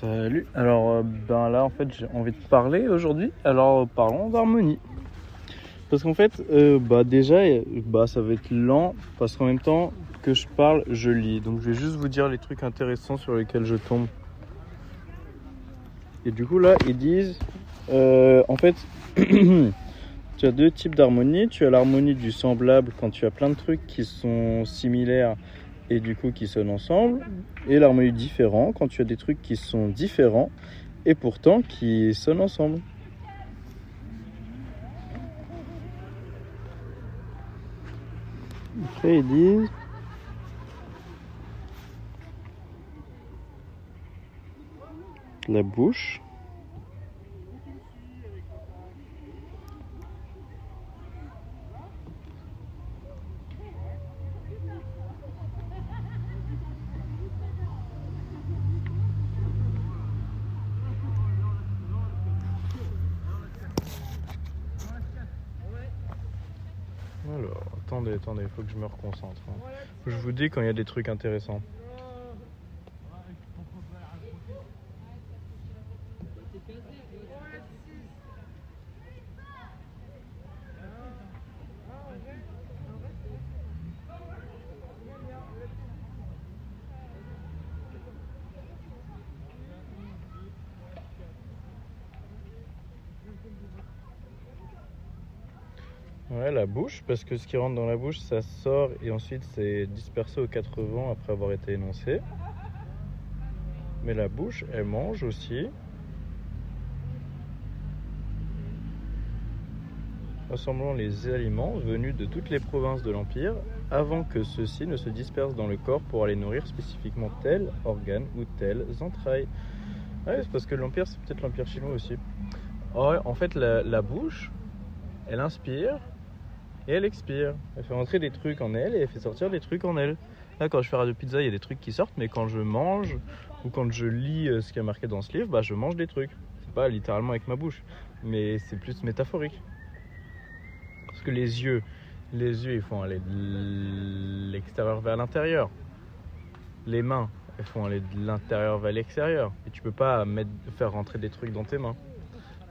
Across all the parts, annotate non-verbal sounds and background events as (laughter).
Salut. Alors, euh, ben là, en fait, j'ai envie de parler aujourd'hui. Alors, parlons d'harmonie. Parce qu'en fait, euh, bah déjà, euh, bah ça va être lent parce qu'en même temps que je parle, je lis. Donc, je vais juste vous dire les trucs intéressants sur lesquels je tombe. Et du coup, là, ils disent, en fait, (clears throat) tu as deux types d'harmonie. Tu as l'harmonie du semblable quand tu as plein de trucs qui sont similaires et du coup qui sonnent ensemble. Et l'harmonie différent quand tu as des trucs qui sont différents et pourtant qui sonnent ensemble. Après ils la bouche. Alors, attendez, attendez, il faut que je me reconcentre. hein. Je vous dis quand il y a des trucs intéressants. Ouais, la bouche, parce que ce qui rentre dans la bouche, ça sort et ensuite c'est dispersé aux quatre vents après avoir été énoncé. Mais la bouche, elle mange aussi. Rassemblant les aliments venus de toutes les provinces de l'Empire avant que ceux-ci ne se dispersent dans le corps pour aller nourrir spécifiquement tel organe ou telles entrailles. Ouais, c'est parce que l'Empire, c'est peut-être l'Empire chinois aussi. En fait, la bouche, elle inspire et elle expire. Elle fait rentrer des trucs en elle et elle fait sortir des trucs en elle. Là, quand je fais radio pizza, il y a des trucs qui sortent, mais quand je mange ou quand je lis euh, ce qui est marqué dans ce livre, bah, je mange des trucs. C'est pas littéralement avec ma bouche, mais c'est plus métaphorique. Parce que les yeux, les yeux, ils font aller de l'extérieur vers l'intérieur. Les mains, elles font aller de l'intérieur vers l'extérieur. Et tu peux pas faire rentrer des trucs dans tes mains.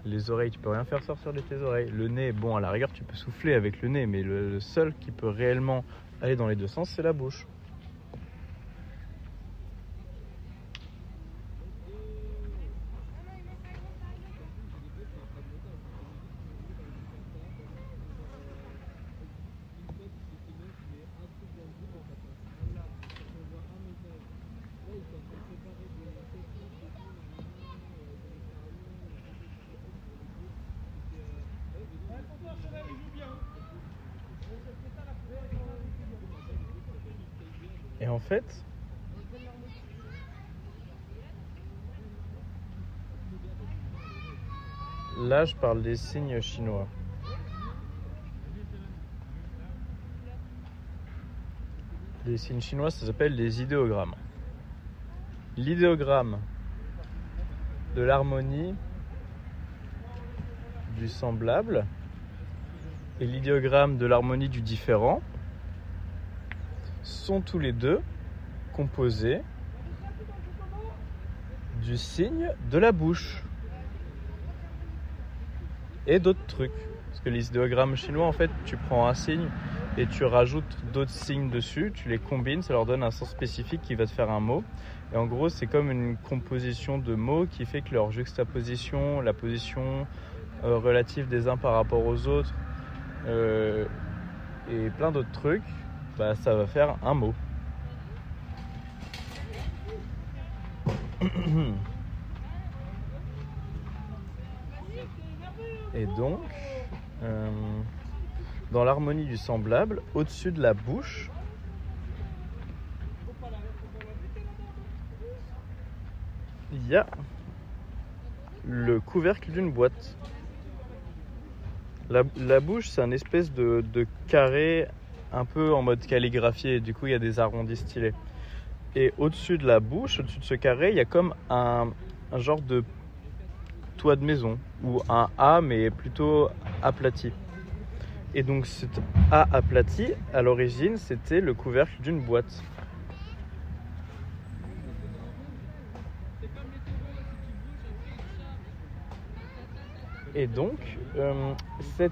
Les oreilles, tu peux rien faire sortir de tes oreilles. Le nez, bon, à la rigueur, tu peux souffler avec le nez, mais le, seul qui peut réellement aller dans les deux sens, c'est la bouche. En fait, là, je parle des signes chinois. Les signes chinois, ça s'appelle des idéogrammes. L'idéogramme de l'harmonie du semblable et l'idéogramme de l'harmonie du différent sont tous les deux composés du signe de la bouche et d'autres trucs. Parce que les idéogrammes chinois, en fait, tu prends un signe et tu rajoutes d'autres signes dessus, tu les combines, ça leur donne un sens spécifique qui va te faire un mot. Et en gros, c'est comme une composition de mots qui fait que leur juxtaposition, la position euh, relative des uns par rapport aux autres euh, et plein d'autres trucs, bah, ça va faire un mot. (coughs) Et donc, euh, dans l'harmonie du semblable, au-dessus de la bouche, il y a le couvercle d'une boîte. La, la bouche, c'est un espèce de, de carré un peu en mode calligraphié, et du coup il y a des arrondis stylés. Et au-dessus de la bouche, au-dessus de ce carré, il y a comme un, genre de toit de maison, ou un A, mais plutôt aplati. Et donc cet A aplati, à l'origine, c'était le couvercle d'une boîte. Et donc, euh, cette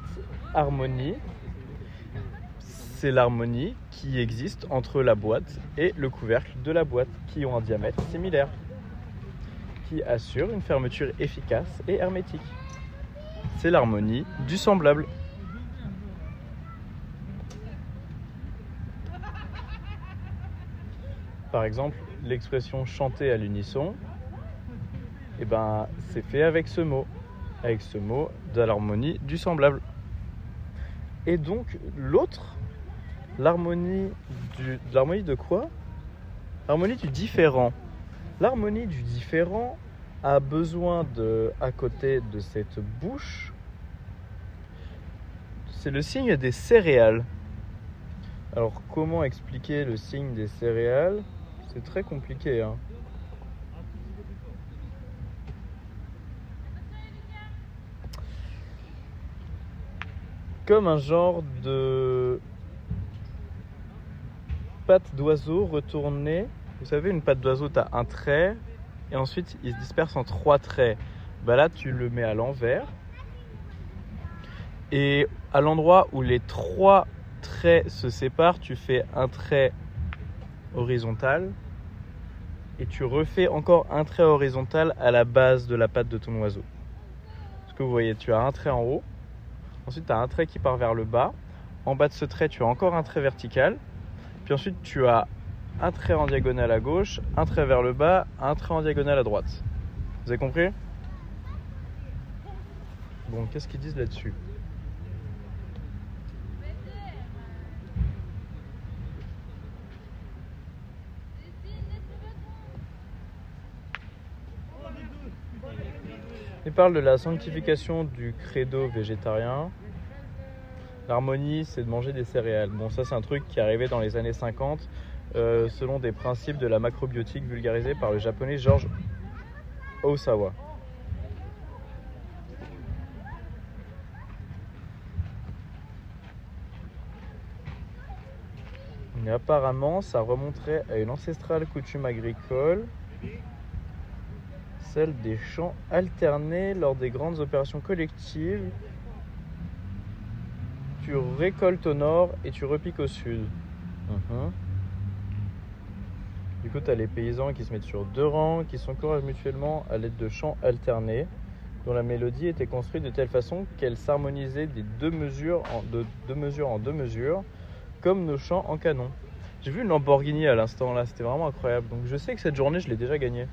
harmonie, c'est l'harmonie qui existe entre la boîte et le couvercle de la boîte, qui ont un diamètre similaire, qui assure une fermeture efficace et hermétique. C'est l'harmonie du semblable. Par exemple, l'expression chanter à l'unisson, eh ben, c'est fait avec ce mot, avec ce mot de l'harmonie du semblable. Et donc l'autre, l'harmonie de quoi? L'harmonie du différent. L'harmonie du différent a besoin de, à côté de cette bouche, c'est le signe des céréales. Alors comment expliquer le signe des céréales? C'est très compliqué. Hein. Comme un genre de patte d'oiseau retournée. Vous savez, une patte d'oiseau, tu as un trait et ensuite il se disperse en trois traits. Bah là, tu le mets à l'envers. Et à l'endroit où les trois traits se séparent, tu fais un trait horizontal et tu refais encore un trait horizontal à la base de la patte de ton oiseau. Ce que vous voyez, tu as un trait en haut, ensuite tu as un trait qui part vers le bas, en bas de ce trait tu as encore un trait vertical, puis ensuite tu as un trait en diagonale à gauche, un trait vers le bas, un trait en diagonale à droite. Vous avez compris? Bon, qu'est-ce qu'ils disent là-dessus? Il parle de la sanctification du credo végétarien. L'harmonie, c'est de manger des céréales. Bon, ça, c'est un truc qui est arrivé dans les années 50 euh, selon des principes de la macrobiotique vulgarisés par le japonais George Osawa. Mais apparemment, ça remonterait à une ancestrale coutume agricole celle des champs alternés lors des grandes opérations collectives. Tu récoltes au nord et tu repiques au sud. Mhm. Du coup, tu as les paysans qui se mettent sur deux rangs, qui s'encouragent mutuellement à l'aide de chants alternés, dont la mélodie était construite de telle façon qu'elle s'harmonisait des deux mesures en de deux mesures en deux mesures, comme nos chants en canon. J'ai vu une Lamborghini à l'instant là, c'était vraiment incroyable. Donc je sais que cette journée, je l'ai déjà gagnée.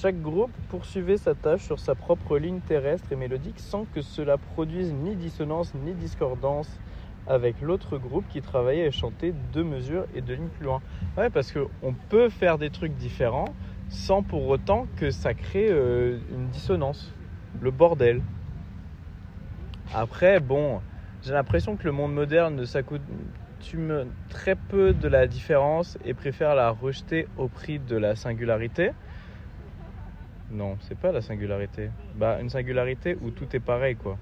Chaque groupe poursuivait sa tâche sur sa propre ligne terrestre et mélodique sans que cela produise ni dissonance ni discordance avec l'autre groupe qui travaillait et chantait deux mesures et deux lignes plus loin. Ouais, parce qu'on peut faire des trucs différents sans pour autant que ça crée euh, une dissonance, le bordel. Après, bon, j'ai l'impression que le monde moderne s'accoutume très peu de la différence et préfère la rejeter au prix de la singularité. Non, c'est pas la singularité. Bah, une singularité où tout est pareil, quoi.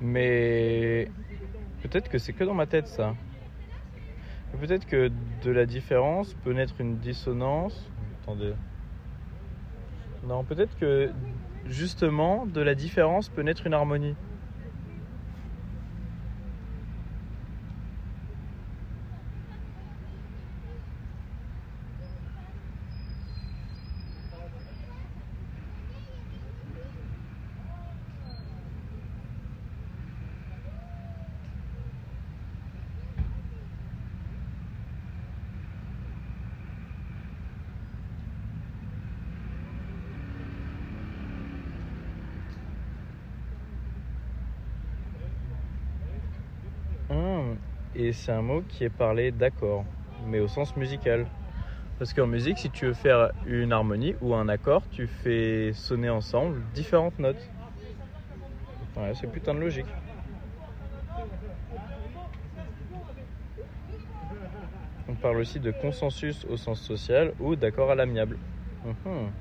Mais peut-être que c'est que dans ma tête, ça. Peut-être que de la différence peut naître une dissonance. Attendez. Non, peut-être que justement, de la différence peut naître une harmonie. Et c'est un mot qui est parlé d'accord, mais au sens musical. Parce qu'en musique, si tu veux faire une harmonie ou un accord, tu fais sonner ensemble différentes notes. Ouais, c'est putain de logique. On parle aussi de consensus au sens social ou d'accord à l'amiable. Mhm.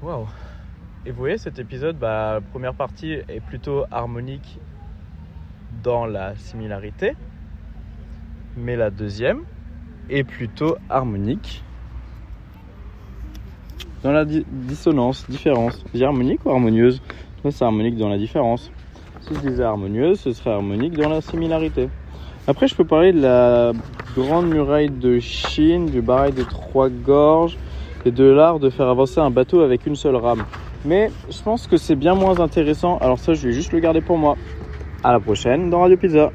Waouh! Et vous voyez, cet épisode, bah, première partie est plutôt harmonique dans la similarité, mais la deuxième est plutôt harmonique dans la dissonance, différence. Harmonique ou harmonieuse? C'est harmonique dans la différence. Si je disais harmonieuse, ce serait harmonique dans la similarité. Après, je peux parler de la grande muraille de Chine, du barrage des trois gorges et de l'art de faire avancer un bateau avec une seule rame. Mais je pense que c'est bien moins intéressant. Alors ça, je vais juste le garder pour moi. À la prochaine dans Radio Pizza.